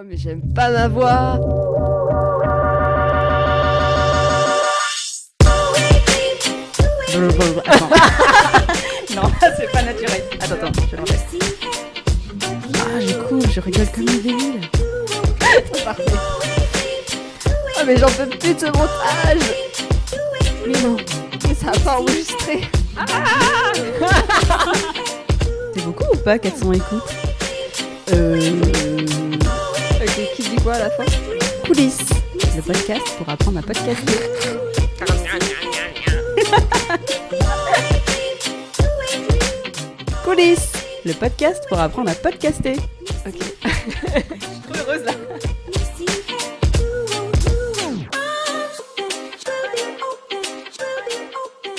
Oh mais j'aime pas ma voix non, c'est pas naturel. Attends, attends, je le refais. Ah, je cours, je rigole comme une débile. Parfait. Oh mais j'en peux plus de ce montage Mais non, mais ça a pas enregistré C'est beaucoup ou pas 400 écoutes? Euh... Quoi à la fin Coulisses, le podcast pour apprendre à podcaster. Coulisses, le podcast pour apprendre à podcaster. Ok. Je suis trop heureuse là.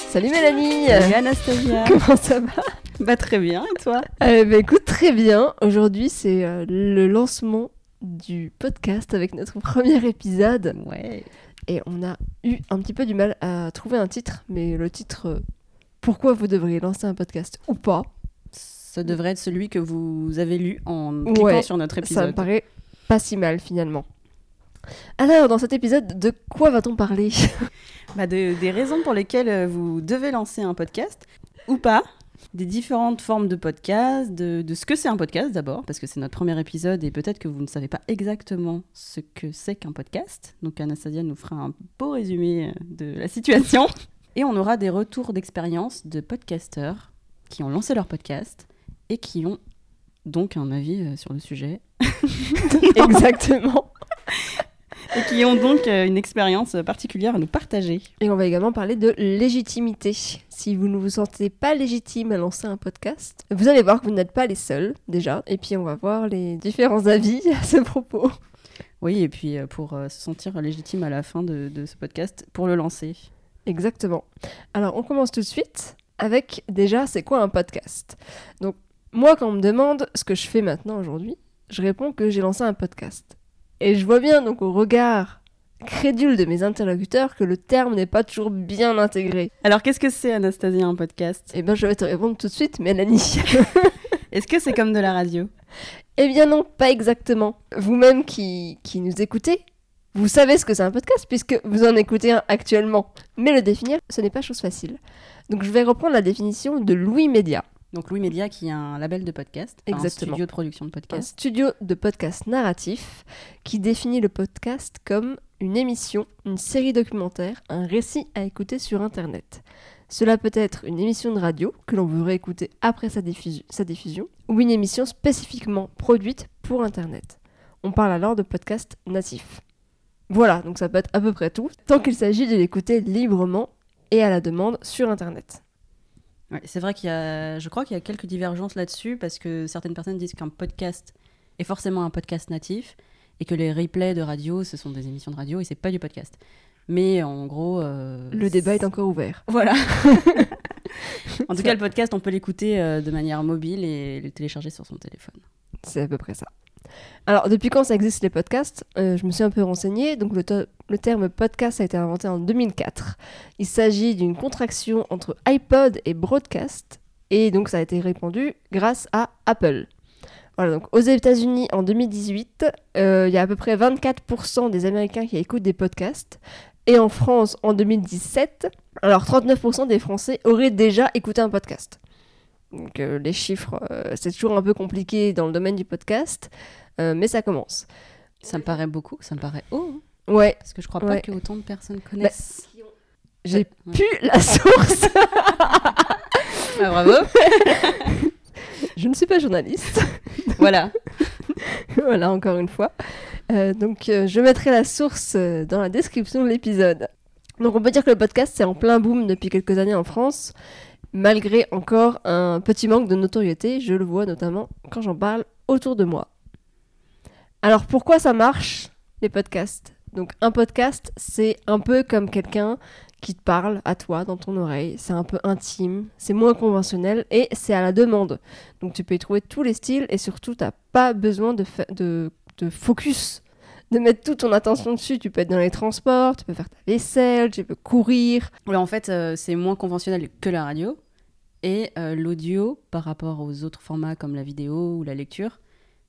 Salut Mélanie Salut Anastasia. Comment ça va? Bah très bien, et toi? Euh, bah, écoute, très bien. Aujourd'hui, c'est euh, le lancement du podcast avec notre premier épisode. Ouais. Et on a eu un petit peu du mal à trouver un titre, mais le titre euh, Pourquoi vous devriez lancer un podcast ou pas Ça devrait être celui que vous avez lu en cliquant Ouais, sur notre Ça me épisode. paraît pas si mal finalement. Alors, dans cet épisode, de quoi va-t-on parler? Bah, de- des raisons pour lesquelles euh, vous devez lancer un podcast ou pas, des différentes formes de podcast, de, de ce que c'est un podcast d'abord, parce que c'est notre premier épisode et peut-être que vous ne savez pas exactement ce que c'est qu'un podcast. Donc Anastasia nous fera un beau résumé euh, de la situation. Et on aura des retours d'expérience de podcasteurs qui ont lancé leur podcast et qui ont donc un avis euh, sur le sujet Exactement. et qui ont donc euh, une expérience particulière à nous partager. Et on va également parler de légitimité. Si vous ne vous sentez pas légitime à lancer un podcast, vous allez voir que vous n'êtes pas les seuls déjà. Et puis on va voir les différents avis à ce propos. Oui, et puis euh, pour euh, se sentir légitime à la fin de, de ce podcast, pour le lancer. Exactement. Alors on commence tout de suite avec déjà c'est quoi un podcast? Donc moi quand on me demande ce que je fais maintenant aujourd'hui, je réponds que j'ai lancé un podcast. Et je vois bien donc au regard crédule de mes interlocuteurs que le terme n'est pas toujours bien intégré. Alors, qu'est-ce que c'est, Anastasia, un podcast? Eh bien je vais te répondre tout de suite Mélanie. Est-ce que c'est comme de la radio? Eh bien non, pas exactement. Vous-même qui, qui nous écoutez, vous savez ce que c'est un podcast puisque vous en écoutez un actuellement. Mais le définir, ce n'est pas chose facile. Donc je vais reprendre la définition de Louis Média, Donc, Louis Média, qui est un label de podcast, enfin, un Exactement. studio de production de un podcast. studio de podcast narratif qui définit le podcast comme une émission, une série documentaire, un récit à écouter sur Internet. Cela peut être une émission de radio que l'on veut réécouter après sa, diffusion- sa diffusion ou une émission spécifiquement produite pour Internet. On parle alors de podcast natif. Voilà, donc ça peut être à peu près tout, tant qu'il s'agit de l'écouter librement et à la demande sur Internet. Ouais, c'est vrai qu'il y a, je crois qu'il y a quelques divergences là-dessus, parce que certaines personnes disent qu'un podcast est forcément un podcast natif, et que les replays de radio, ce sont des émissions de radio, et c'est pas du podcast. Mais en gros... euh, Le débat est encore ouvert. Voilà. en tout cas, le podcast, on peut l'écouter euh, de manière mobile et le télécharger sur son téléphone. C'est à peu près ça. Alors, depuis quand ça existe les podcasts? Euh, Je me suis un peu renseignée. Donc, le, terme podcast a été inventé en 2004. Il s'agit d'une contraction entre iPod et broadcast. Et donc, ça a été répandu grâce à Apple. Voilà, donc aux États-Unis en 2018, euh, il y a à peu près 24% des Américains qui écoutent des podcasts. Et en France en 2017, alors 39% des Français auraient déjà écouté un podcast. Donc euh, les chiffres, c'est toujours un peu compliqué dans le domaine du podcast, euh, mais ça commence. Ça me paraît beaucoup, ça me paraît haut, hein, Ouais, parce que je crois Ouais. pas que autant de personnes connaissent. j'ai Ouais. pu la source. Ah, bravo. Je ne suis pas journaliste. voilà. voilà, encore une fois. Euh, donc, euh, je mettrai la source euh, dans la description de l'épisode. Donc, on peut dire que le podcast, c'est en plein boom depuis quelques années en France, malgré encore un petit manque de notoriété. Je le vois notamment quand j'en parle autour de moi. Alors, pourquoi ça marche, les podcasts? Donc, un podcast, c'est un peu comme quelqu'un qui te parle à toi dans ton oreille. C'est un peu intime, c'est moins conventionnel et c'est à la demande. Donc tu peux y trouver tous les styles et surtout t'as pas besoin de, de, focus, de mettre toute ton attention dessus. Tu peux être dans les transports, tu peux faire ta vaisselle, tu peux courir. En fait, euh, c'est moins conventionnel que la radio. Et euh, l'audio, par rapport aux autres formats comme la vidéo ou la lecture,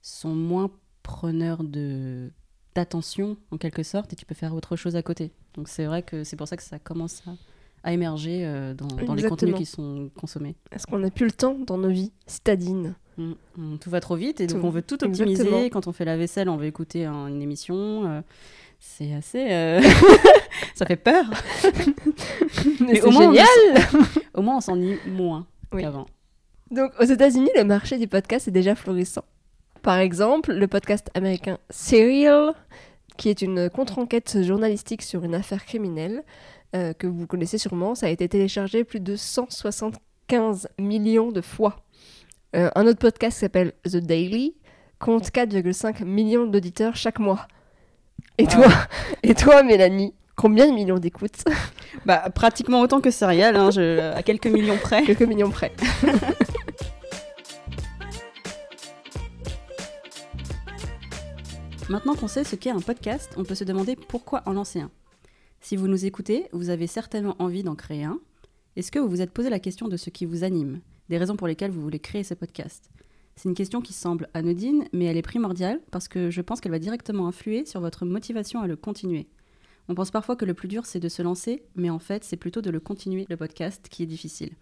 sont moins preneur de d'attention en quelque sorte et tu peux faire autre chose à côté. Donc c'est vrai que c'est pour ça que ça commence à, à émerger euh, dans, dans les contenus qui sont consommés. Est-ce qu'on n'a plus le temps dans nos vies citadines? Mm, mm, Tout va trop vite et donc on veut tout optimiser. exactement. Quand on fait la vaisselle, on veut écouter un- une émission. euh, c'est assez. euh, ça fait peur. Mais, Mais c'est au moins, on génial Au moins, on s'ennuie moins Oui. qu'avant. Donc aux États-Unis, le marché du podcast est déjà florissant. Par exemple, le podcast américain Serial, qui est une contre-enquête journalistique sur une affaire criminelle euh, que vous connaissez sûrement, ça a été téléchargé plus de 175 millions de fois. Euh, un autre podcast qui s'appelle The Daily compte 4,5 millions d'auditeurs chaque mois. Et toi, et toi, Mélanie, combien de millions d'écoutes? Bah, pratiquement autant que Serial, hein, je- à quelques millions près. Quelques millions près. Maintenant qu'on sait ce qu'est un podcast, on peut se demander pourquoi en lancer un. Si vous nous écoutez, vous avez certainement envie d'en créer un. Est-ce que vous vous êtes posé la question de ce qui vous anime, des raisons pour lesquelles vous voulez créer ce podcast? C'est une question qui semble anodine, mais elle est primordiale parce que je pense qu'elle va directement influer sur votre motivation à le continuer. On pense parfois que le plus dur c'est de se lancer, mais en fait c'est plutôt de le continuer, le podcast, qui est difficile.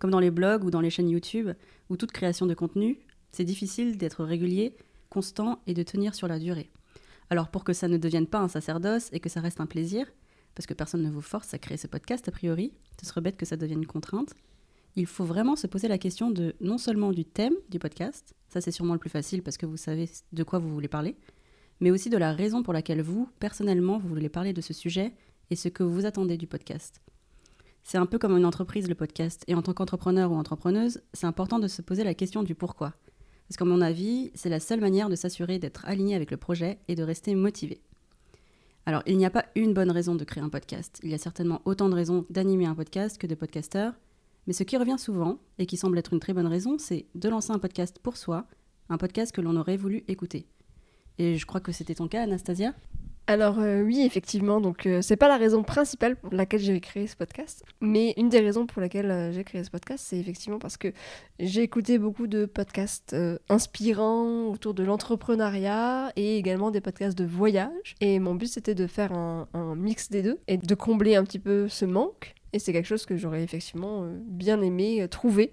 Comme dans les blogs ou dans les chaînes YouTube, ou toute création de contenu, c'est difficile d'être régulier, constant et de tenir sur la durée. Alors pour que ça ne devienne pas un sacerdoce et que ça reste un plaisir, parce que personne ne vous force à créer ce podcast a priori, ce serait bête que ça devienne une contrainte, il faut vraiment se poser la question de non seulement du thème du podcast, ça c'est sûrement le plus facile parce que vous savez de quoi vous voulez parler, mais aussi de la raison pour laquelle vous, personnellement, vous voulez parler de ce sujet et ce que vous attendez du podcast. C'est un peu comme une entreprise, le podcast, et en tant qu'entrepreneur ou entrepreneuse, c'est important de se poser la question du pourquoi. Parce qu'à mon avis, c'est la seule manière de s'assurer d'être aligné avec le projet et de rester motivé. Alors, il n'y a pas une bonne raison de créer un podcast. Il y a certainement autant de raisons d'animer un podcast que de podcasteurs. Mais ce qui revient souvent, et qui semble être une très bonne raison, c'est de lancer un podcast pour soi, un podcast que l'on aurait voulu écouter. Et je crois que c'était ton cas, Anastasia? Alors euh, oui, effectivement, donc euh, c'est pas la raison principale pour laquelle j'ai créé ce podcast, mais une des raisons pour laquelle euh, j'ai créé ce podcast, c'est effectivement parce que j'ai écouté beaucoup de podcasts inspirants autour de l'entrepreneuriat et également des podcasts de voyage. Et mon but c'était de faire un, mix des deux et de combler un petit peu ce manque. Et c'est quelque chose que j'aurais effectivement bien aimé trouver.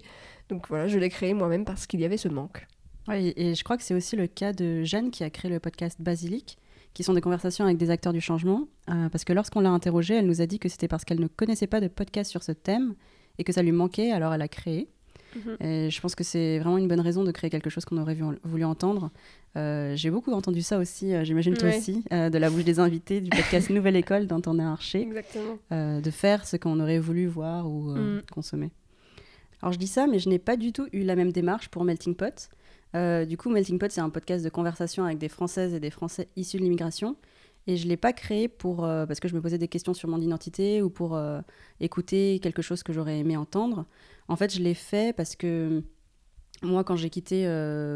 Donc voilà, je l'ai créé moi-même parce qu'il y avait ce manque. Oui, et je crois que c'est aussi le cas de Jeanne qui a créé le podcast Basilic, qui sont des conversations avec des acteurs du changement. euh, parce que lorsqu'on l'a interrogée, elle nous a dit que c'était parce qu'elle ne connaissait pas de podcast sur ce thème et que ça lui manquait, alors elle a créé. Et je pense que c'est vraiment une bonne raison de créer quelque chose qu'on aurait vu- voulu entendre. Euh, J'ai beaucoup entendu ça aussi, euh, j'imagine toi Ouais. aussi, euh, de la bouche des invités du podcast Nouvelle École dont on est arché, Exactement. de faire ce qu'on aurait voulu voir ou Mm. consommer. Alors je dis ça, mais je n'ai pas du tout eu la même démarche pour Melting Pot. Euh, du coup, Melting Pot, c'est un podcast de conversation avec des Françaises et des Français issus de l'immigration. Et je ne l'ai pas créé pour, euh, parce que je me posais des questions sur mon identité ou pour euh, écouter quelque chose que j'aurais aimé entendre. En fait, je l'ai fait parce que moi, quand j'ai quitté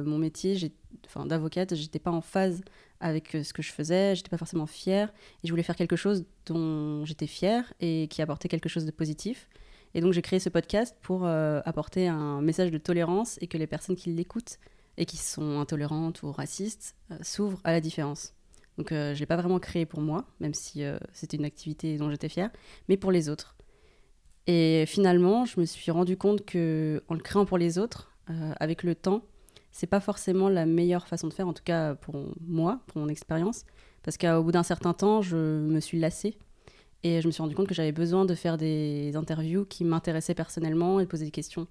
mon métier enfin, d'avocate, j'étais pas en phase avec ce que je faisais, j'étais pas forcément fière. Et je voulais faire quelque chose dont j'étais fière et qui apportait quelque chose de positif. Et donc j'ai créé ce podcast pour apporter un message de tolérance et que les personnes qui l'écoutent et qui sont intolérantes ou racistes euh, s'ouvrent à la différence. Donc euh, je l'ai pas vraiment créé pour moi, même si euh, c'était une activité dont j'étais fière, mais pour les autres. Et finalement, je me suis rendu compte que en le créant pour les autres, euh, avec le temps, c'est pas forcément la meilleure façon de faire, en tout cas pour moi, pour mon expérience, parce qu'au bout d'un certain temps, je me suis lassée et je me suis rendu compte que j'avais besoin de faire des interviews qui m'intéressaient personnellement et de poser des questions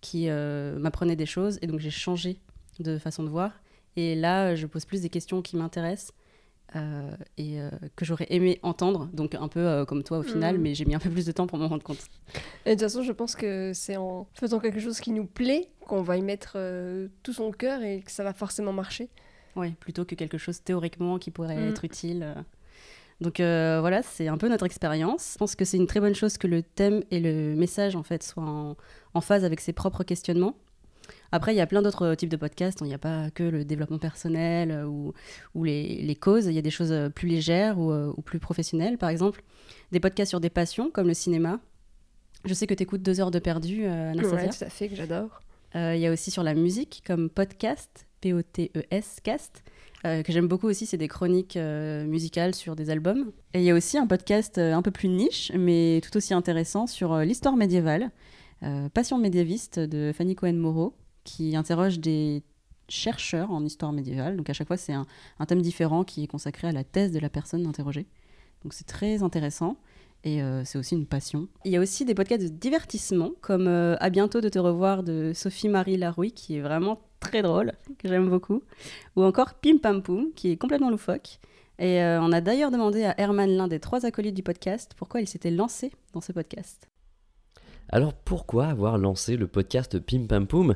qui m'apprenaient des choses. Et donc j'ai changé de façon de voir. Et là, je pose plus des questions qui m'intéressent euh, et euh, que j'aurais aimé entendre. Donc un peu euh, comme toi au final, Mhm. mais j'ai mis un peu plus de temps pour m'en rendre compte. Et de toute façon, je pense que c'est en faisant quelque chose qui nous plaît qu'on va y mettre tout son cœur et que ça va forcément marcher. Ouais, plutôt que quelque chose théoriquement qui pourrait Mm. être utile. Donc voilà, c'est un peu notre expérience. Je pense que c'est une très bonne chose que le thème et le message en fait soient en, en phase avec ses propres questionnements. Après, il y a plein d'autres types de podcasts. Il n'y a pas que le développement personnel euh, ou, ou les, les causes. Il y a des choses euh, plus légères ou, euh, ou plus professionnelles. Par exemple, des podcasts sur des passions comme le cinéma. Je sais que tu écoutes deux heures de perdu, euh, Anastasia. Ouais, tout à fait, que j'adore. Euh, Il y a aussi sur la musique comme podcast, P-O-T-E-S, cast, euh, que j'aime beaucoup aussi, c'est des chroniques euh, musicales sur des albums. Et il y a aussi un podcast euh, un peu plus niche, mais tout aussi intéressant sur euh, l'histoire médiévale, euh, Passion médiéviste de Fanny Cohen-Moreau, qui interroge des chercheurs en histoire médiévale. Donc à chaque fois, c'est un, thème différent qui est consacré à la thèse de la personne interrogée. Donc c'est très intéressant. Et euh, c'est aussi une passion. Il y a aussi des podcasts de divertissement, comme euh, À bientôt de te revoir de Sophie-Marie Larouille, qui est vraiment très drôle, que j'aime beaucoup. Ou encore Pim Pam Poum, qui est complètement loufoque. Et euh, on a d'ailleurs demandé à Herman, l'un des trois acolytes du podcast, pourquoi il s'était lancé dans ce podcast. Alors pourquoi avoir lancé le podcast Pim Pam Poum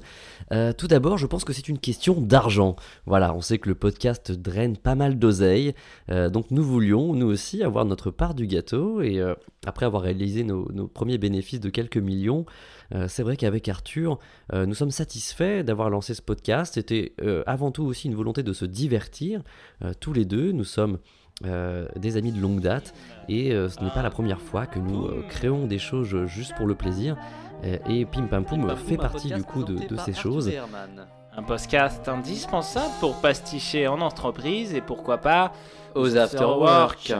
Euh, Tout d'abord, je pense que c'est une question d'argent. Voilà, on sait que le podcast draine pas mal d'oseille, euh, donc nous voulions nous aussi avoir notre part du gâteau et euh, après avoir réalisé nos, premiers bénéfices de quelques millions, euh, c'est vrai qu'avec Arthur, nous sommes satisfaits d'avoir lancé ce podcast. C'était avant tout aussi une volonté de se divertir. Tous les deux, nous sommes euh, des amis de longue date et euh, ce n'est pas la première fois que nous euh, créons des choses juste pour le plaisir. Euh, et Pim Pam Poum fait partie du coup de, de ces choses. Un podcast indispensable pour pasticher en entreprise et pourquoi pas Aux afterwork.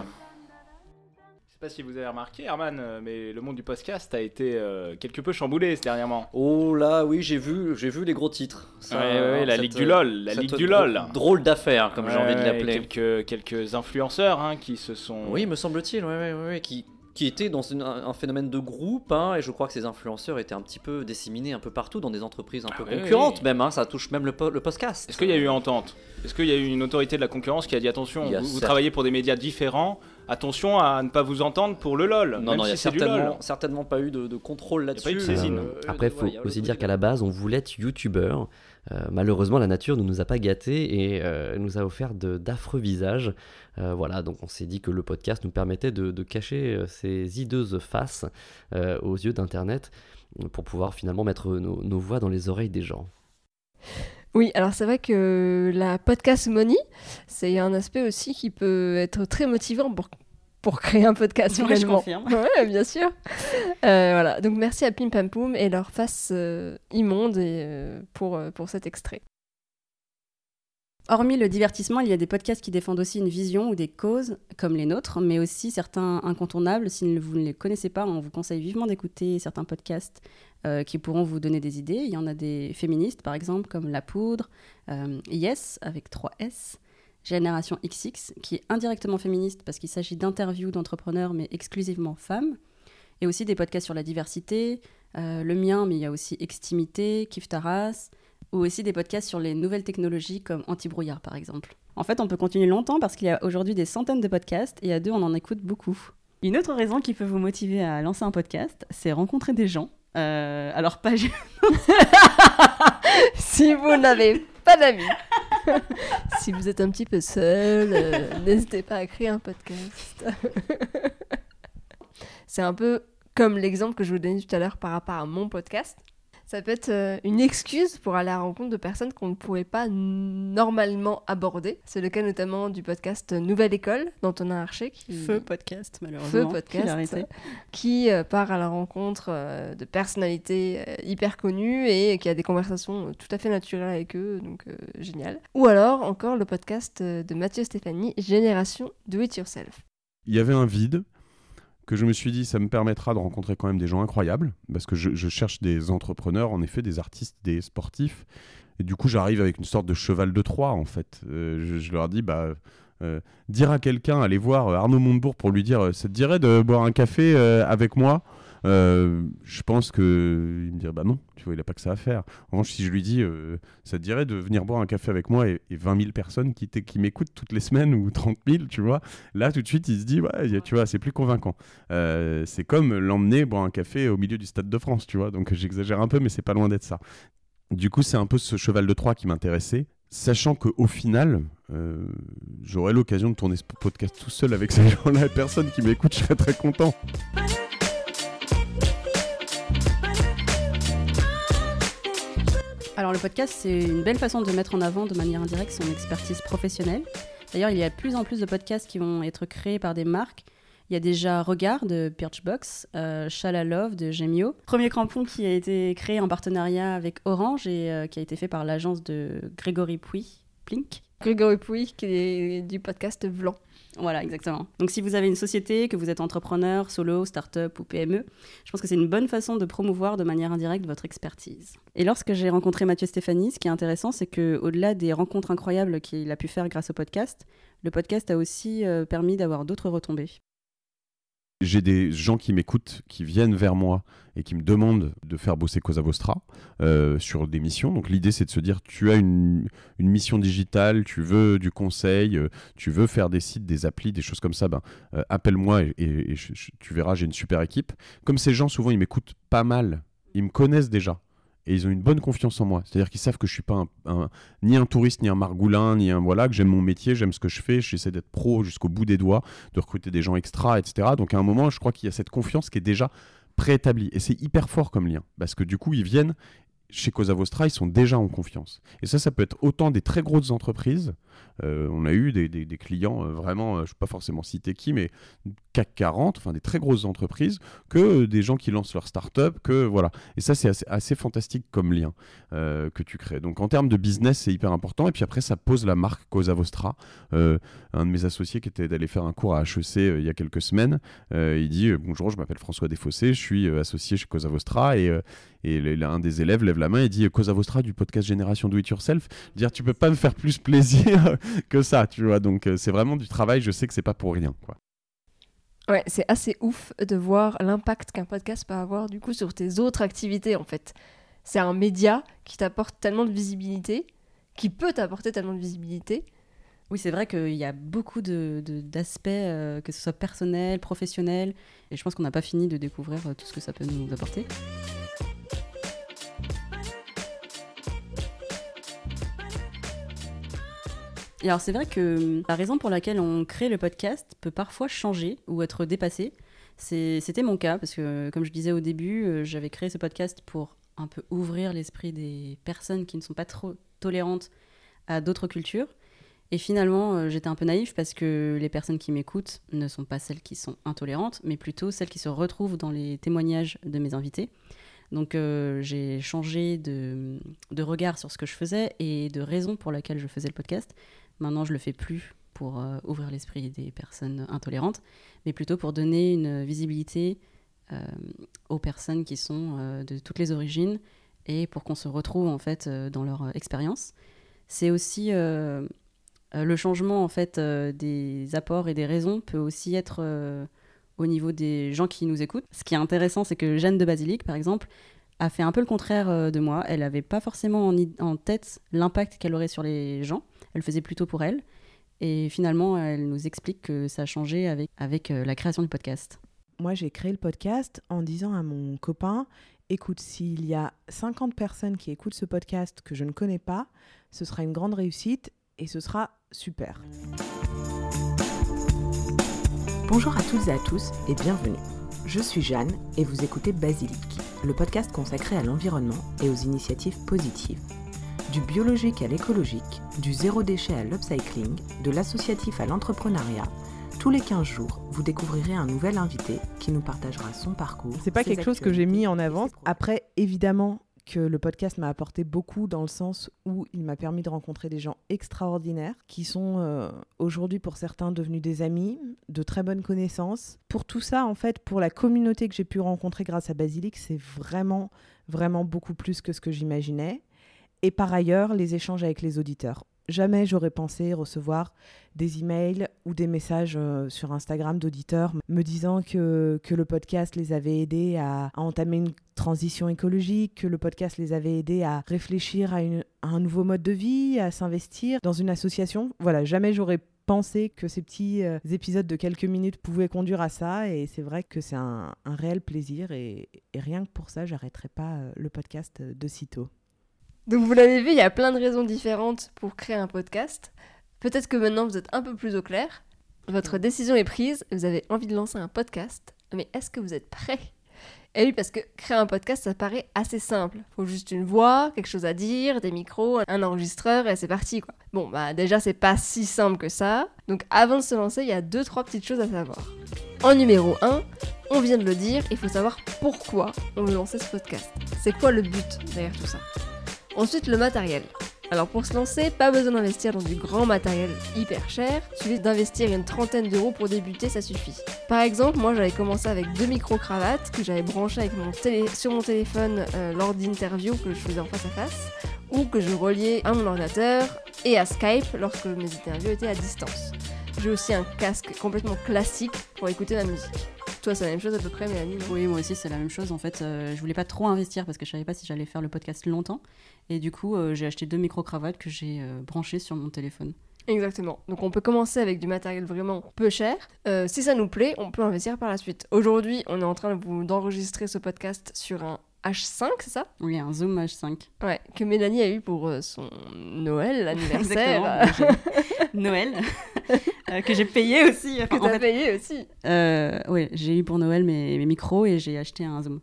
Je sais pas si vous avez remarqué, Herman, euh, mais le monde du podcast a été euh, quelque peu chamboulé ces dernièrement. Oh là, oui, j'ai vu, j'ai vu les gros titres. Ouais, ouais, ouais, la cette- Ligue du LOL, la Ligue du LOL. Drôle d'affaire, comme j'ai envie de l'appeler. Quelques, quelques influenceurs hein, qui se sont. Oui, me semble-t-il, ouais, qui, qui était dans une- un, phénomène de groupe, hein, et je crois que ces influenceurs étaient un petit peu disséminés un peu partout, dans des entreprises un peu Ah oui, concurrentes oui. même, hein, ça touche même le, po- le podcast. Est-ce qu'il y a eu entente? Est-ce qu'il y a eu une autorité de la concurrence qui a dit attention, a vous, travaillez pour des médias différents, attention à ne pas vous entendre pour le LOL, Non, même non, il si n'y a certainement, LOL. certainement pas eu de, de contrôle pas là-dessus. eu de saisine. Euh, Après, il faut aussi dire qu'à la base, on voulait être youtubeur. Euh, malheureusement, la nature ne nous a pas gâtés et euh, nous a offert de- d'affreux visages. Euh, voilà, donc on s'est dit que le podcast nous permettait de, de cacher euh, ces hideuses faces euh, aux yeux d'Internet pour pouvoir finalement mettre nos, nos voix dans les oreilles des gens. Oui, alors c'est vrai que la podcast money, c'est un aspect aussi qui peut être très motivant pour, pour créer un podcast Ouais, je confirme. Ouais, bien sûr. Euh, voilà, donc merci à Pim Pam Poum et leur face euh, immonde et, euh, pour, euh, pour cet extrait. Hormis le divertissement, il y a des podcasts qui défendent aussi une vision ou des causes, comme les nôtres, mais aussi certains incontournables. Si vous ne les connaissez pas, on vous conseille vivement d'écouter certains podcasts euh, qui pourront vous donner des idées. Il y en a des féministes, par exemple, comme La Poudre, euh, Yes, avec 3 S, Génération XX, qui est indirectement féministe parce qu'il s'agit d'interviews d'entrepreneurs, mais exclusivement femmes. Et aussi des podcasts sur la diversité, euh, le mien, mais il y a aussi Extimité, Kif Taras, ou aussi des podcasts sur les nouvelles technologies comme anti-brouillard par exemple. En fait, on peut continuer longtemps parce qu'il y a aujourd'hui des centaines de podcasts et à deux, on en écoute beaucoup. Une autre raison qui peut vous motiver à lancer un podcast, c'est rencontrer des gens. Euh, alors pas si vous n'avez pas d'amis, si vous êtes un petit peu seul, euh, n'hésitez pas à créer un podcast. c'est un peu comme l'exemple que je vous donnais tout à l'heure par rapport à mon podcast. Ça peut être euh, une excuse pour aller à la rencontre de personnes qu'on ne pourrait pas normalement aborder. C'est le cas notamment du podcast Nouvelle École d'Antonin Archer. Qui... Feu podcast malheureusement. Feu podcast, qui euh, part à la rencontre euh, de personnalités hyper connues et qui a des conversations tout à fait naturelles avec eux, donc euh, génial. Ou alors encore le podcast de Mathieu Stéphanie, Génération Do It Yourself. il y avait un vide que je me suis dit ça me permettra de rencontrer quand même des gens incroyables parce que je, cherche des entrepreneurs en effet des artistes des sportifs. Et du coup j'arrive avec une sorte de cheval de Troie en fait. Euh, je, leur dis bah euh, dire à quelqu'un aller voir Arnaud Montebourg pour lui dire euh, ça te dirait de boire un café avec moi? Euh, je pense que il me dirait bah non tu vois il a pas que ça à faire en revanche si je lui dis euh, ça te dirait de venir boire un café avec moi et, et 20 000 personnes qui, m'écoutent toutes les semaines ou 30 000 tu vois Là, tout de suite, il se dit, ouais, tu vois, c'est plus convaincant. Euh, c'est comme l'emmener boire un café au milieu du Stade de France, tu vois. Donc, j'exagère un peu, mais c'est pas loin d'être ça. Du coup, c'est un peu ce cheval de Troie qui m'intéressait, sachant qu'au final, euh, j'aurai l'occasion de tourner ce podcast tout seul avec ces gens-là et personne qui m'écoute, je serais très content. Alors le podcast, c'est une belle façon de mettre en avant de manière indirecte son expertise professionnelle. D'ailleurs, il y a de plus en plus de podcasts qui vont être créés par des marques. Il y a déjà Regard de Birchbox, euh, Love de Gemio. Premier crampon qui a été créé en partenariat avec Orange et euh, qui a été fait par l'agence de Grégory Pouy, Plink. Grégory Pouy, qui est du podcast Vlan. Voilà, exactement. Donc si vous avez une société, que vous êtes entrepreneur, solo, start-up ou PME, je pense que c'est une bonne façon de promouvoir de manière indirecte votre expertise. Et lorsque j'ai rencontré Mathieu Stéphanie, ce qui est intéressant, c'est que au-delà des rencontres incroyables qu'il a pu faire grâce au podcast, le podcast a aussi euh, permis d'avoir d'autres retombées. J'ai des gens qui m'écoutent, qui viennent vers moi et qui me demandent de faire bosser Cosa Vostra euh, sur des missions. Donc l'idée c'est de se dire tu as une, mission digitale, tu veux du conseil, euh, tu veux faire des sites, des applis, des choses comme ça, ben, euh, appelle-moi et, tu verras, j'ai une super équipe. Comme ces gens souvent ils m'écoutent pas mal, ils me connaissent déjà. Et ils ont une bonne confiance en moi. C'est-à-dire qu'ils savent que je suis pas ni un touriste, ni un margoulin, ni un voilà, que j'aime mon métier, j'aime ce que je fais, j'essaie d'être pro jusqu'au bout des doigts, de recruter des gens extra, etc. Donc à un moment, je crois qu'il y a cette confiance qui est déjà préétablie. Et c'est hyper fort comme lien, parce que du coup, ils viennent chez Cosa Vostra, ils sont déjà en confiance. Et ça, ça peut être autant des très grosses entreprises. Euh, on a eu des, clients euh, vraiment, euh, je ne vais pas forcément citer qui, mais CAC 40, enfin des très grosses entreprises, que des gens qui lancent leur start-up, que voilà. Et ça, c'est assez, fantastique comme lien que tu crées. Donc en termes de business, c'est hyper important. Et puis après, ça pose la marque Cosa Vostra. Un de mes associés qui était d'aller faire un cours à HEC il y a quelques semaines, il dit Bonjour, je m'appelle François Desfossés, je suis associé chez Cosa Vostra. Et, et l'un des élèves lève la main et dit Cosa Vostra du podcast Génération Do It Yourself. Dire Tu peux pas me faire plus plaisir que ça, tu vois. Donc euh, c'est vraiment du travail, je sais que c'est pas pour rien. Quoi. Ouais, c'est assez ouf de voir l'impact qu'un podcast peut avoir du coup sur tes autres activités en fait. C'est un média qui t'apporte tellement de visibilité, qui peut t'apporter tellement de visibilité. Oui, c'est vrai qu'il y a beaucoup de- de- d'aspects, euh, que ce soit personnel, professionnel, et je pense qu'on n'a pas fini de découvrir euh, tout ce que ça peut nous apporter. Et alors c'est vrai que hum, la raison pour laquelle on crée le podcast peut parfois changer ou être dépassée. C'était mon cas parce que comme je disais au début, euh, j'avais créé ce podcast pour un peu ouvrir l'esprit des personnes qui ne sont pas trop tolérantes à d'autres cultures. Et finalement, euh, j'étais un peu naïve parce que les personnes qui m'écoutent ne sont pas celles qui sont intolérantes, mais plutôt celles qui se retrouvent dans les témoignages de mes invités. Donc euh, j'ai changé de regard sur ce que je faisais et de raison pour laquelle je faisais le podcast. Maintenant, je le fais plus pour euh, ouvrir l'esprit des personnes intolérantes, mais plutôt pour donner une visibilité euh, aux personnes qui sont euh, de toutes les origines et pour qu'on se retrouve en fait dans leur expérience. C'est aussi le changement en fait des apports et des raisons peut aussi être au niveau des gens qui nous écoutent. Ce qui est intéressant, c'est que Jeanne de Basilique, par exemple, a fait un peu le contraire euh, de moi. Elle n'avait pas forcément en, tête l'impact qu'elle aurait sur les gens. Elle faisait plutôt pour elle. Et finalement, elle nous explique que ça a changé avec, avec euh, la création du podcast. Moi, j'ai créé le podcast en disant à mon copain écoute, s'il y a 50 personnes qui écoutent ce podcast que je ne connais pas, ce sera une grande réussite et ce sera super. Bonjour à toutes et à tous et bienvenue. Je suis Jeanne et vous écoutez Basilic, le podcast consacré à l'environnement et aux initiatives positives. Du biologique à l'écologique, du zéro déchet à l'upcycling, de l'associatif à l'entrepreneuriat, tous les 15 jours, vous découvrirez un nouvel invité qui nous partagera son parcours. C'est pas quelque chose que j'ai mis en avant. Après, évidemment le podcast m'a apporté beaucoup dans le sens où il m'a permis de rencontrer des gens extraordinaires qui sont euh, aujourd'hui pour certains devenus des amis, de très bonnes connaissances. Pour tout ça, en fait, pour la communauté que j'ai pu rencontrer grâce à Basilic, c'est vraiment, vraiment beaucoup plus que ce que j'imaginais. Et par ailleurs, les échanges avec les auditeurs. Jamais j'aurais pensé recevoir des emails ou des messages euh, sur Instagram d'auditeurs me disant que, le podcast les avait aidés à, entamer une transition écologique, que le podcast les avait aidés à réfléchir à, un nouveau mode de vie, à s'investir dans une association. Voilà, jamais j'aurais pensé que ces petits euh, épisodes de quelques minutes pouvaient conduire à ça et c'est vrai que c'est un, réel plaisir et, rien que pour ça, j'arrêterai pas euh, le podcast de sitôt. Donc vous l'avez vu, il y a plein de raisons différentes pour créer un podcast. Peut-être que maintenant vous êtes un peu plus au clair. Votre décision est prise, vous avez envie de lancer un podcast, mais est-ce que vous êtes prêt? Et oui, parce que créer un podcast, ça paraît assez simple. Faut juste une voix, quelque chose à dire, des micros, un enregistreur et c'est parti quoi. Bon, bah déjà c'est pas si simple que ça. Donc avant de se lancer, il y a deux trois petites choses à savoir. En numéro 1, on vient de le dire, il faut savoir pourquoi on veut lancer ce podcast. C'est quoi le but derrière tout ça? Ensuite, le matériel. Alors pour se lancer, pas besoin d'investir dans du grand matériel hyper cher, suffit d'investir une trentaine d'euros pour débuter, ça suffit. Par exemple, moi j'avais commencé avec deux micro-cravates que j'avais branchées avec mon sur mon téléphone euh, lors d'interviews que je faisais en face à face, ou que je reliais à mon ordinateur et à Skype lorsque mes interviews étaient à distance. J'ai aussi un casque complètement classique pour écouter ma musique. Toi, c'est la même chose à peu près, Mélanie non? Oui, moi aussi, c'est la même chose. En fait, euh, je voulais pas trop investir parce que je savais pas si j'allais faire le podcast longtemps. Et du coup, euh, j'ai acheté deux micro-cravates que j'ai euh, branchées sur mon téléphone. Exactement. Donc on peut commencer avec du matériel vraiment peu cher. Euh, si ça nous plaît, on peut investir par la suite. Aujourd'hui, on est en train d'enregistrer ce podcast sur un H5, c'est ça? Oui, un Zoom H5. Ouais, que Mélanie a eu pour son Noël. J'ai- Noël. Euh, que j'ai payé aussi. Enfin, que t'as fait, payé aussi. euh, ouais, j'ai eu pour Noël mes, mes micros et j'ai acheté un Zoom.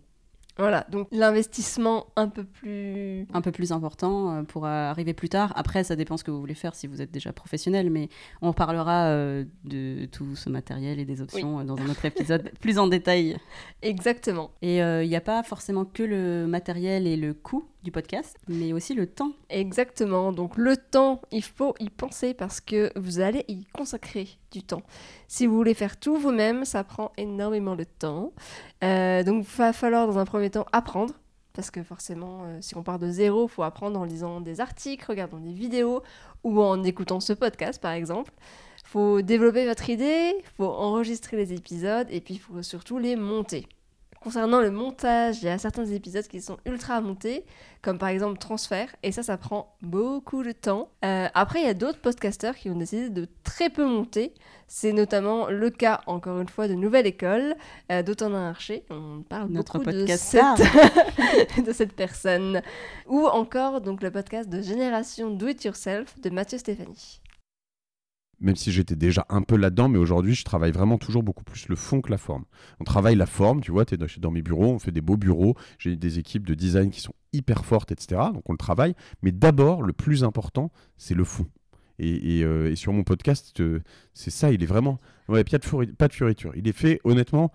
Voilà, donc l'investissement un peu plus... un peu plus important euh, pour arriver plus tard. Après, ça dépend ce que vous voulez faire si vous êtes déjà professionnel, mais on parlera euh, de tout ce matériel et des options euh, dans un autre épisode plus en détail. Exactement. Et euh, il n'y a pas forcément que le matériel et le coût du podcast, mais aussi le temps. Exactement. Donc le temps, il faut y penser parce que vous allez y consacrer du temps. Si vous voulez faire tout vous-même, ça prend énormément de temps. Euh, donc il va falloir dans un premier temps apprendre. Parce que forcément, euh, si on part de zéro, il faut apprendre en lisant des articles, regardant des vidéos ou en écoutant ce podcast par exemple. Il faut développer votre idée, il faut enregistrer les épisodes et puis il faut surtout les monter. Concernant le montage, il y a certains épisodes qui sont ultra montés, comme par exemple Transfert, et ça, ça prend beaucoup de temps. Euh, après, il y a d'autres podcasteurs qui ont décidé de très peu monter. C'est notamment le cas, encore une fois, de Nouvelle École, euh, d'Autonin Archer. On parle Notre beaucoup de cette... de cette personne. Ou encore donc le podcast de Génération Do It Yourself de Mathieu Stéphanie. Même si j'étais déjà un peu là-dedans, mais aujourd'hui, je travaille vraiment toujours beaucoup plus le fond que la forme. On travaille la forme, tu vois, tu es dans, mes bureaux, on fait des beaux bureaux, j'ai des équipes de design qui sont hyper fortes, etc. Donc on le travaille, mais d'abord, le plus important, c'est le fond. Et, euh, sur mon podcast, euh, c'est ça, il est vraiment... Ouais, pas de, fourri- pas de fioriture. Il est fait, honnêtement,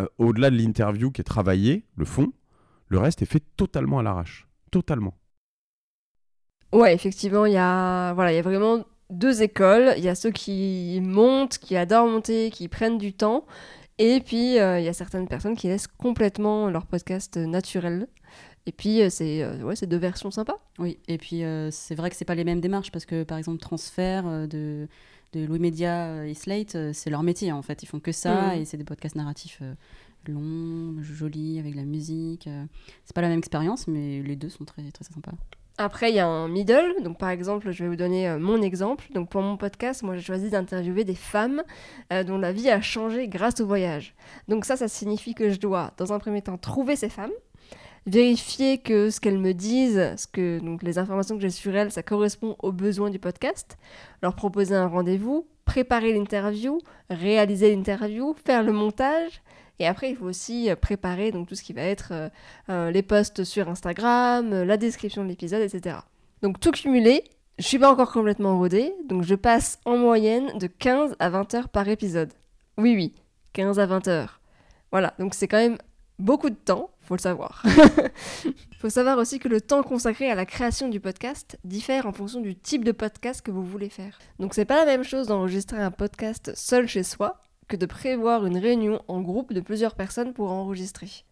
euh, au-delà de l'interview qui est travaillé, le fond, le reste est fait totalement à l'arrache. Totalement. Ouais, effectivement, il y a, voilà, il y a vraiment deux écoles. Il y a ceux qui montent, qui adorent monter, qui prennent du temps. Et puis, euh, il y a certaines personnes qui laissent complètement leur podcast naturel. Et puis, euh, c'est euh, ouais, c'est deux versions sympas. Oui, et puis euh, c'est vrai que c'est pas les mêmes démarches parce que par exemple Transfert de, de Louis Média euh, et Slate, c'est leur métier en fait. Ils font que ça et c'est des podcasts narratifs longs, jolis, avec de la musique. C'est pas la même expérience, mais les deux sont très, très sympas. Après, il y a un middle. Donc, par exemple, je vais vous donner euh, mon exemple. Donc, pour mon podcast, moi, j'ai choisi d'interviewer des femmes euh, dont la vie a changé grâce au voyage. Donc, ça, ça signifie que je dois, dans un premier temps, trouver ces femmes, vérifier que ce qu'elles me disent, ce que, donc, les informations que j'ai sur elles, ça correspond aux besoins du podcast, leur proposer un rendez-vous, préparer l'interview, réaliser l'interview, faire le montage. Et après, il faut aussi euh, préparer donc, tout ce qui va être euh, euh, les posts sur Instagram, la description de l'épisode, etc. Donc tout cumulé, je suis pas encore complètement rodée, donc je passe en moyenne de 15 à 20 heures par épisode. Oui, oui, 15 à 20 heures. Voilà, donc c'est quand même beaucoup de temps, faut le savoir. faut savoir aussi que le temps consacré à la création du podcast diffère en fonction du type de podcast que vous voulez faire. Donc c'est pas la même chose d'enregistrer un podcast seul chez soi de prévoir une réunion en groupe de plusieurs personnes pour enregistrer.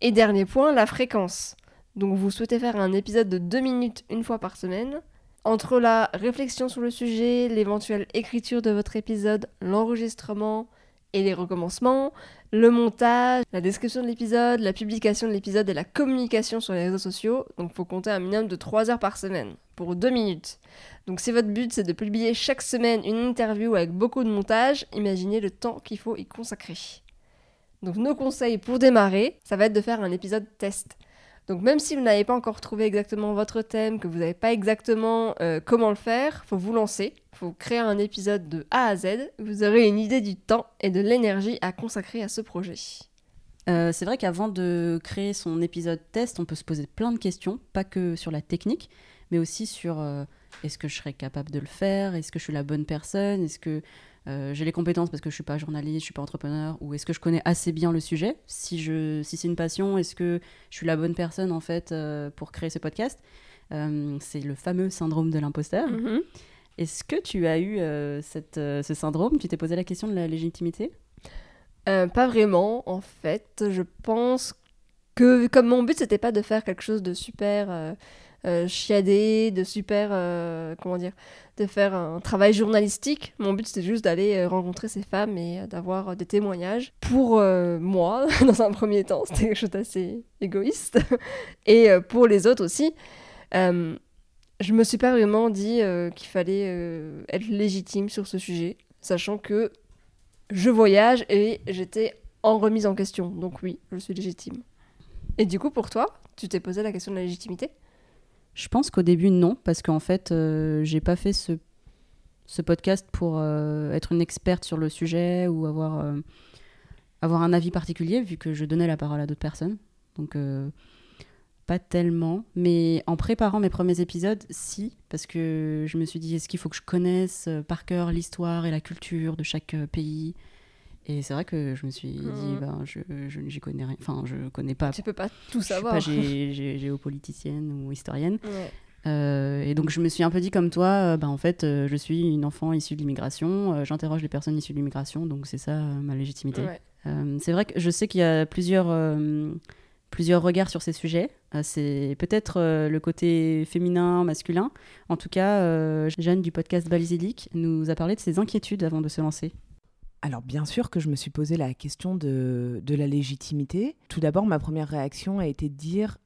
Et dernier point, la fréquence. Donc vous souhaitez faire un épisode de 2 minutes une fois par semaine. Entre la réflexion sur le sujet, l'éventuelle écriture de votre épisode, l'enregistrement et les recommencements, le montage, la description de l'épisode, la publication de l'épisode et la communication sur les réseaux sociaux, donc faut compter un minimum de 3 heures par semaine pour 2 minutes. Donc si votre but c'est de publier chaque semaine une interview avec beaucoup de montage, imaginez le temps qu'il faut y consacrer. Donc nos conseils pour démarrer, ça va être de faire un épisode test. Donc même si vous n'avez pas encore trouvé exactement votre thème, que vous n'avez pas exactement euh, comment le faire, faut vous lancer, faut créer un épisode de A à Z, vous aurez une idée du temps et de l'énergie à consacrer à ce projet. Euh, c'est vrai qu'avant de créer son épisode test, on peut se poser plein de questions, pas que sur la technique, mais aussi sur euh, est-ce que je serais capable de le faire, est-ce que je suis la bonne personne, est-ce que euh, j'ai les compétences parce que je suis pas journaliste, je suis pas entrepreneur, ou est-ce que je connais assez bien le sujet? Si, je, si c'est une passion, est-ce que je suis la bonne personne en fait euh, pour créer ce podcast? Euh, c'est le fameux syndrome de l'imposteur. Mhm. Est-ce que tu as eu cette, ce syndrome? Tu t'es posé la question de la légitimité? Pas vraiment, en fait. Je pense que, comme mon but, c'était pas de faire quelque chose de super euh, euh, chiadé, de super. euh, comment dire De faire un travail journalistique. Mon but, c'était juste d'aller euh, rencontrer ces femmes et d'avoir des témoignages. Pour moi, dans un premier temps, c'était quelque chose d'assez égoïste. et pour les autres aussi. Je me suis pas vraiment dit qu'il fallait être légitime sur ce sujet, sachant que je voyage et j'étais en remise en question. Donc oui, je suis légitime. Et du coup, pour toi, tu t'es posé la question de la légitimité? Je pense qu'au début, non, parce qu'en fait, euh, j'ai pas fait ce, podcast pour euh, être une experte sur le sujet ou avoir, euh, avoir un avis particulier, vu que je donnais la parole à d'autres personnes. Donc, pas tellement. Mais en préparant mes premiers épisodes, si, parce que je me suis dit, est-ce qu'il faut que je connaisse par cœur l'histoire et la culture de chaque pays? Et c'est vrai que je me suis dit, Mhm. ben, je, je j'y connais rien. Enfin, je connais pas. Tu peux pas tout je suis savoir. pas gé- gé- géopoliticienne ou historienne. Ouais. Euh, et donc je me suis un peu dit comme toi, euh, bah, en fait, euh, je suis une enfant issue de l'immigration, euh, j'interroge les personnes issues de l'immigration, donc c'est ça ma légitimité. Ouais. C'est vrai que je sais qu'il y a plusieurs, plusieurs regards sur ces sujets. C'est peut-être le côté féminin, masculin. En tout cas, Jeanne du podcast Balzilic nous a parlé de ses inquiétudes avant de se lancer. Alors bien sûr que je me suis posé la question de, la légitimité. Tout d'abord, ma première réaction a été de dire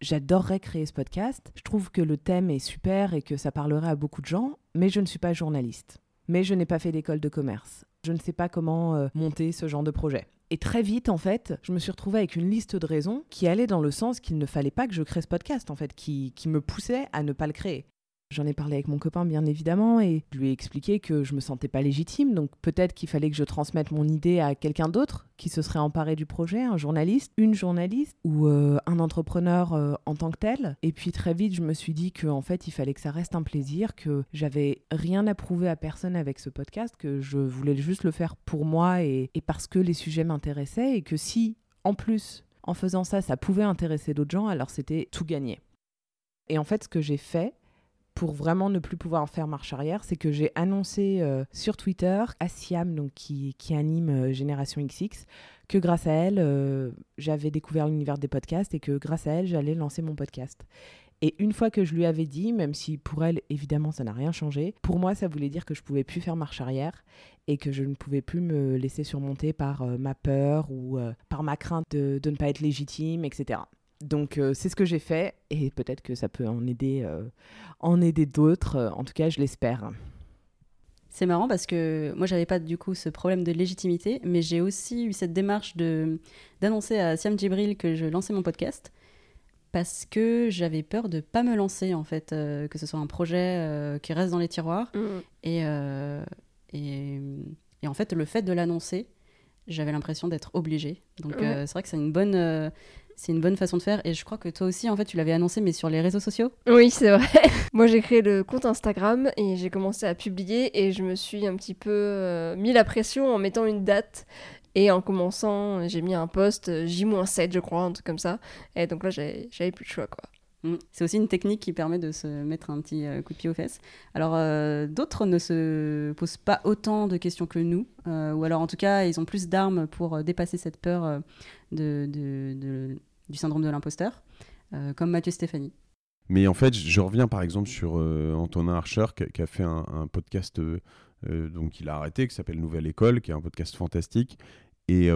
j'adorerais créer ce podcast. Je trouve que le thème est super et que ça parlerait à beaucoup de gens, mais je ne suis pas journaliste. Mais je n'ai pas fait d'école de commerce. Je ne sais pas comment euh, monter ce genre de projet. Et très vite, en fait, je me suis retrouvée avec une liste de raisons qui allaient dans le sens qu'il ne fallait pas que je crée ce podcast, en fait, qui me poussait à ne pas le créer. J'en ai parlé avec mon copain, bien évidemment, et je lui ai expliqué que je me sentais pas légitime, donc peut-être qu'il fallait que je transmette mon idée à quelqu'un d'autre qui se serait emparé du projet, un journaliste, une journaliste ou euh, un entrepreneur euh, en tant que tel. Et puis très vite, je me suis dit qu'en fait, il fallait que ça reste un plaisir, que j'avais rien à prouver à personne avec ce podcast, que je voulais juste le faire pour moi et, et parce que les sujets m'intéressaient, et que si, en plus, en faisant ça, ça pouvait intéresser d'autres gens, alors c'était tout gagné. Et en fait, ce que j'ai fait, pour vraiment ne plus pouvoir faire marche arrière, c'est que j'ai annoncé euh, sur Twitter à Siam, donc qui, anime euh, Génération XX, que grâce à elle, euh, j'avais découvert l'univers des podcasts et que grâce à elle, j'allais lancer mon podcast. Et une fois que je lui avais dit, même si pour elle, évidemment, ça n'a rien changé, pour moi, ça voulait dire que je pouvais plus faire marche arrière et que je ne pouvais plus me laisser surmonter par ma peur ou par ma crainte de ne pas être légitime, etc. Donc euh, c'est ce que j'ai fait et peut-être que ça peut en aider, euh, en aider d'autres. Euh, En tout cas, je l'espère. C'est marrant parce que moi, j'avais pas du coup ce problème de légitimité, mais j'ai aussi eu cette démarche de d'annoncer à Siam Djibril que je lançais mon podcast parce que j'avais peur de pas me lancer en fait, euh, que ce soit un projet euh, qui reste dans les tiroirs et, euh, et et en fait le fait de l'annoncer, j'avais l'impression d'être obligée. Donc Ouais. euh, c'est vrai que c'est une bonne euh, c'est une bonne façon de faire et je crois que toi aussi en fait tu l'avais annoncé mais sur les réseaux sociaux. Oui, c'est vrai. Moi, j'ai créé le compte Instagram et j'ai commencé à publier et je me suis un petit peu euh, mis la pression en mettant une date. Et en commençant, j'ai mis un post euh, J-7, je crois, un truc comme ça. Et donc là, j'avais plus de choix, quoi. Mm. C'est aussi une technique qui permet de se mettre un petit euh, coup de pied aux fesses. Alors, euh, d'autres ne se posent pas autant de questions que nous, euh, ou alors en tout cas, ils ont plus d'armes pour dépasser cette peur de, de- de- du syndrome de l'imposteur, euh, comme Mathieu Stéphanie. Mais en fait, je reviens par exemple sur euh, Antonin Archer qui, a- fait un, podcast, euh, donc il a arrêté, qui s'appelle Nouvelle École, qui est un podcast fantastique. Et,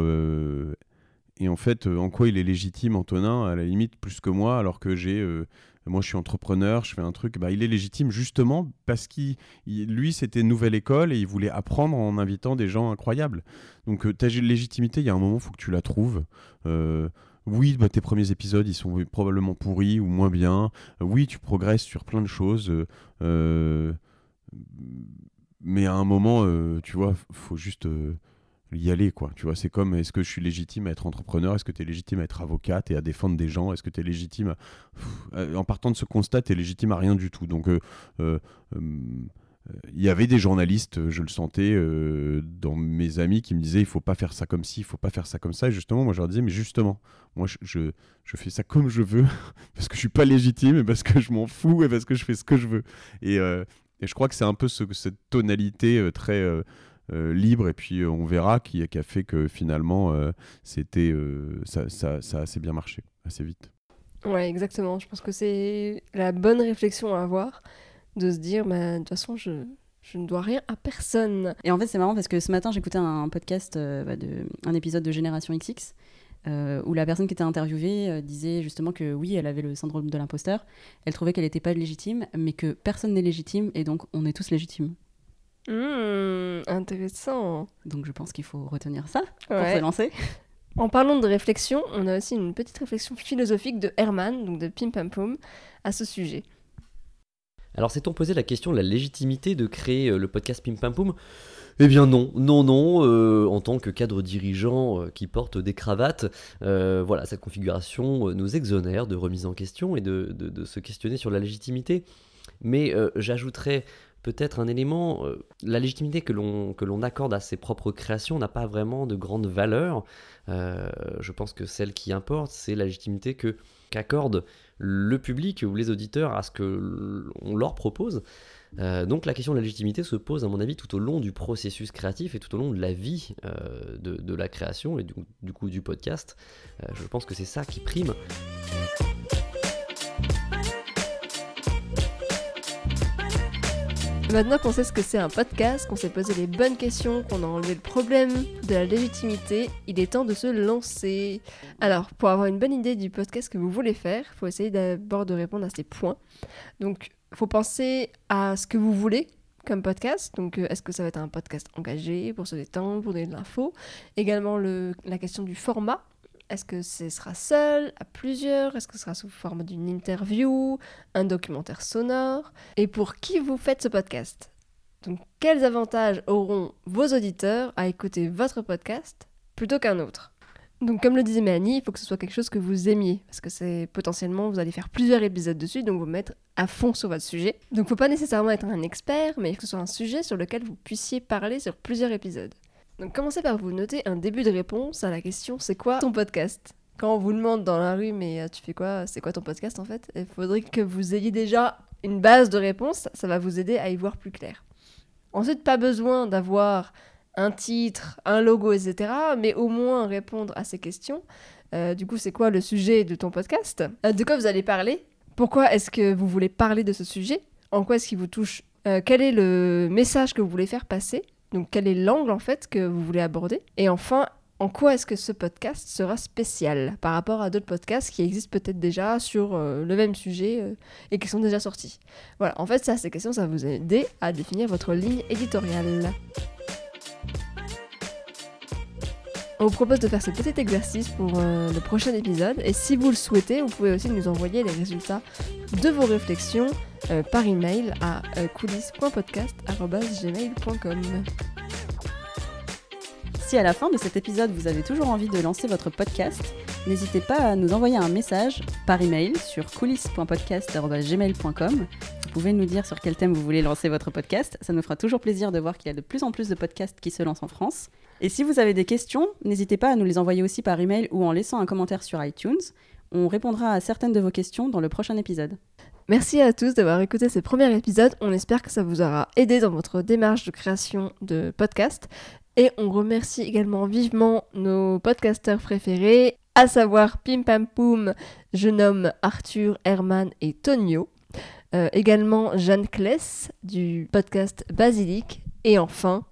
et en fait, en quoi il est légitime, Antonin, à la limite, plus que moi, alors que j'ai. moi, je suis entrepreneur, je fais un truc. Bah, il est légitime justement parce qu'il, il- lui, c'était Nouvelle École et il voulait apprendre en invitant des gens incroyables. Donc, euh, ta légitimité, il y a un moment, il faut que tu la trouves. Oui, bah, tes premiers épisodes, ils sont probablement pourris ou moins bien. Oui, tu progresses sur plein de choses. euh, euh, mais à un moment, euh, tu vois, faut juste y aller, quoi. Tu vois, c'est comme est-ce que je suis légitime à être entrepreneur? Est-ce que tu es légitime à être avocate et à défendre des gens? Est-ce que tu es légitime à- En partant de ce constat, tu es légitime à rien du tout. Donc, euh, il y avait des journalistes, je le sentais euh, dans mes amis, qui me disaient il faut pas faire ça comme ci, il faut pas faire ça comme ça. Et justement, moi je leur disais mais justement, moi je, je, fais ça comme je veux parce que je suis pas légitime et parce que je m'en fous et parce que je fais ce que je veux. Et, euh, et je crois que c'est un peu ce, cette tonalité euh, très euh, euh, libre et puis euh, on verra qui, a fait que finalement euh, c'était euh, ça, ça, ça a assez bien marché assez vite. Ouais, exactement. Je pense que c'est la bonne réflexion à avoir de se dire, bah, de toute façon, je, je ne dois rien à personne. Et en fait, c'est marrant parce que ce matin, j'écoutais un podcast, euh, bah, de, un épisode de Génération XX, euh, où la personne qui était interviewée euh, disait justement que oui, elle avait le syndrome de l'imposteur. Elle trouvait qu'elle n'était pas légitime, mais que personne n'est légitime, et donc on est tous légitimes. Hmm, intéressant. Donc je pense qu'il faut retenir ça pour Ouais. se lancer. En parlant de réflexion, on a aussi une petite réflexion philosophique de Herman, donc de Pim Pam Poum, à ce sujet. Alors s'est-on posé la question de la légitimité de créer euh, le podcast Pim Pam Poum? Eh bien non, non, non, euh, en tant que cadre dirigeant euh, qui porte des cravates, voilà, cette configuration nous exonère de remise en question et de, se questionner sur la légitimité. Mais j'ajouterais peut-être un élément, euh, la légitimité que l'on accorde à ses propres créations n'a pas vraiment de grande valeur. Euh, je pense que celle qui importe, c'est la légitimité que qu'accorde le public ou les auditeurs à ce que l'on leur propose. Euh, donc la question de la légitimité se pose à mon avis tout au long du processus créatif et tout au long de la vie de, de la création et du, du coup du podcast. Je pense que c'est ça qui prime. Maintenant qu'on sait ce que c'est un podcast, qu'on s'est posé les bonnes questions, qu'on a enlevé le problème de la légitimité, il est temps de se lancer. Alors, pour avoir une bonne idée du podcast que vous voulez faire, il faut essayer d'abord de répondre à ces points. Donc, il faut penser à ce que vous voulez comme podcast. Donc, euh, est-ce que ça va être un podcast engagé pour se détendre, pour donner de l'info? Également, le- la question du format. Est-ce que ce sera seul, à plusieurs? Est-ce que ce sera sous forme d'une interview, un documentaire sonore? Et pour qui vous faites ce podcast? Donc, quels avantages auront vos auditeurs à écouter votre podcast plutôt qu'un autre? Donc, comme le disait Mélanie, il faut que ce soit quelque chose que vous aimiez, parce que c'est potentiellement, vous allez faire plusieurs épisodes dessus, donc vous mettre à fond sur votre sujet. Donc, faut pas nécessairement être un expert, mais il faut que ce soit un sujet sur lequel vous puissiez parler sur plusieurs épisodes. Donc, commencez par vous noter un début de réponse à la question c'est quoi ton podcast? Quand on vous demande dans la rue, mais euh, tu fais quoi C'est quoi ton podcast en fait? Il faudrait que vous ayez déjà une base de réponse, ça va vous aider à y voir plus clair. Ensuite, pas besoin d'avoir un titre, un logo, etc. Mais au moins répondre à ces questions. Euh, du coup, c'est quoi le sujet de ton podcast? Euh, De quoi vous allez parler? Pourquoi est-ce que vous voulez parler de ce sujet? En quoi est-ce qu'il vous touche? Euh, Quel est le message que vous voulez faire passer? Donc, quel est l'angle en fait que vous voulez aborder? Et enfin, en quoi est-ce que ce podcast sera spécial par rapport à d'autres podcasts qui existent peut-être déjà sur euh, le même sujet euh, et qui sont déjà sortis? Voilà, en fait, ça, ces questions, ça va vous aider à définir votre ligne éditoriale. On vous propose de faire ce petit exercice pour euh, le prochain épisode et si vous le souhaitez, vous pouvez aussi nous envoyer les résultats de vos réflexions euh, par email à euh, coulisses.podcast@gmail.com. Si à la fin de cet épisode vous avez toujours envie de lancer votre podcast, n'hésitez pas à nous envoyer un message par email sur coulisses.podcast.gmail.com. Pouvez nous dire sur quel thème vous voulez lancer votre podcast. Ça nous fera toujours plaisir de voir qu'il y a de plus en plus de podcasts qui se lancent en France. Et si vous avez des questions, n'hésitez pas à nous les envoyer aussi par email ou en laissant un commentaire sur iTunes. On répondra à certaines de vos questions dans le prochain épisode. Merci à tous d'avoir écouté ce premier épisode. On espère que ça vous aura aidé dans votre démarche de création de podcast. Et on remercie également vivement nos podcasteurs préférés, à savoir Pim Pam Poum, je nomme Arthur, Herman et Tonio. Euh, également Jeanne Kless du podcast Basilic. Et enfin,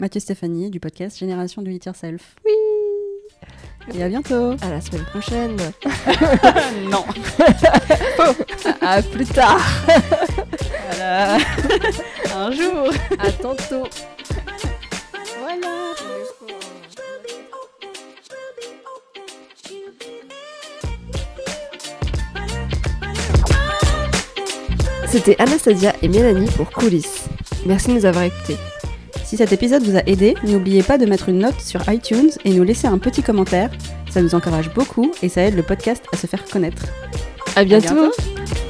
Mathieu Stéphanie du podcast Génération Do It Yourself. oui, Et à bientôt à la semaine prochaine. Non à, à plus tard. Voilà Un jour À tantôt. C'était Anastasia et Mélanie pour Coulisses. Merci de nous avoir écoutés. Si cet épisode vous a aidé, n'oubliez pas de mettre une note sur iTunes et nous laisser un petit commentaire. Ça nous encourage beaucoup et ça aide le podcast à se faire connaître. À bientôt. bientôt.